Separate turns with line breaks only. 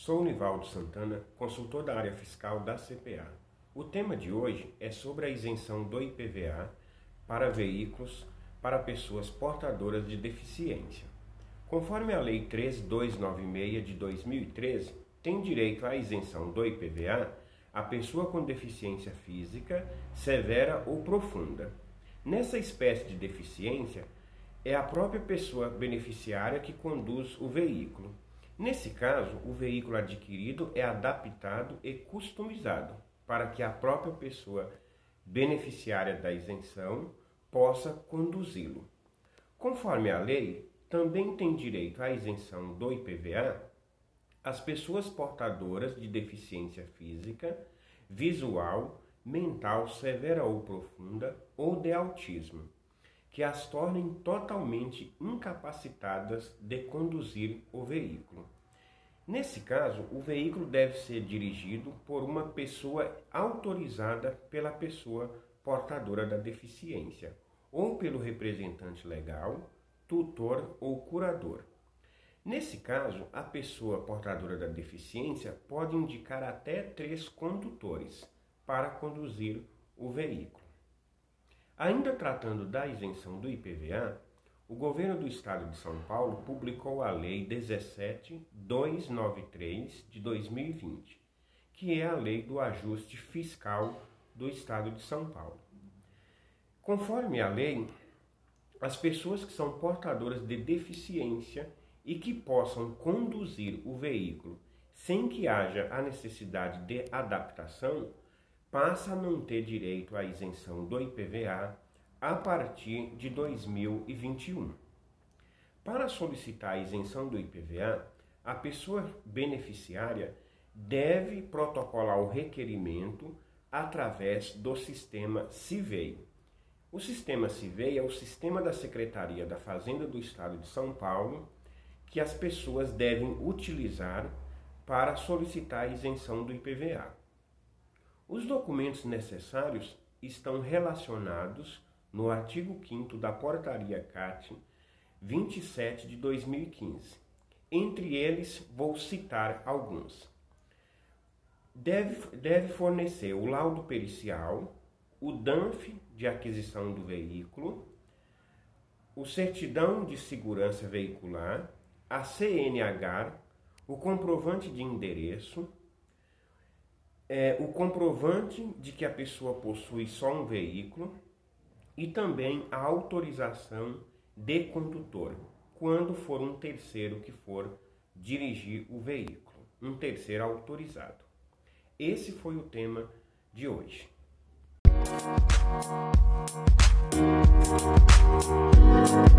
Genivaldo Santana, consultor da área fiscal da CPA. O tema de hoje é sobre a isenção do IPVA para veículos para pessoas portadoras de deficiência. Conforme a Lei 13296 de 2013, tem direito à isenção do IPVA a pessoa com deficiência física severa ou profunda. Nessa espécie de deficiência, é a própria pessoa beneficiária que conduz o veículo. Nesse caso, o veículo adquirido é adaptado e customizado para que a própria pessoa beneficiária da isenção possa conduzi-lo. Conforme a lei, também tem direito à isenção do IPVA as pessoas portadoras de deficiência física, visual, mental severa ou profunda ou de autismo, que as tornem totalmente incapacitadas de conduzir o veículo. Nesse caso, o veículo deve ser dirigido por uma pessoa autorizada pela pessoa portadora da deficiência, ou pelo representante legal, tutor ou curador. Nesse caso, a pessoa portadora da deficiência pode indicar até três condutores para conduzir o veículo. Ainda tratando da isenção do IPVA, o governo do estado de São Paulo publicou a Lei 17293 de 2020, que é a lei do ajuste fiscal do estado de São Paulo. Conforme a lei, as pessoas que são portadoras de deficiência e que possam conduzir o veículo sem que haja a necessidade de adaptação, passa a não ter direito à isenção do IPVA a partir de 2021. Para solicitar a isenção do IPVA, a pessoa beneficiária deve protocolar o requerimento através do sistema CIVEI. O sistema CIVEI é o sistema da Secretaria da Fazenda do Estado de São Paulo que as pessoas devem utilizar para solicitar a isenção do IPVA. Os documentos necessários estão relacionados no artigo 5 da Portaria CAT 27 de 2015. Entre eles, vou citar alguns. Deve, deve fornecer o laudo pericial, o DANF de aquisição do veículo, o certidão de segurança veicular, a CNH, o comprovante de endereço, é, o comprovante de que a pessoa possui só um veículo e também a autorização de condutor, quando for um terceiro que for dirigir o veículo, um terceiro autorizado. Esse foi o tema de hoje. Música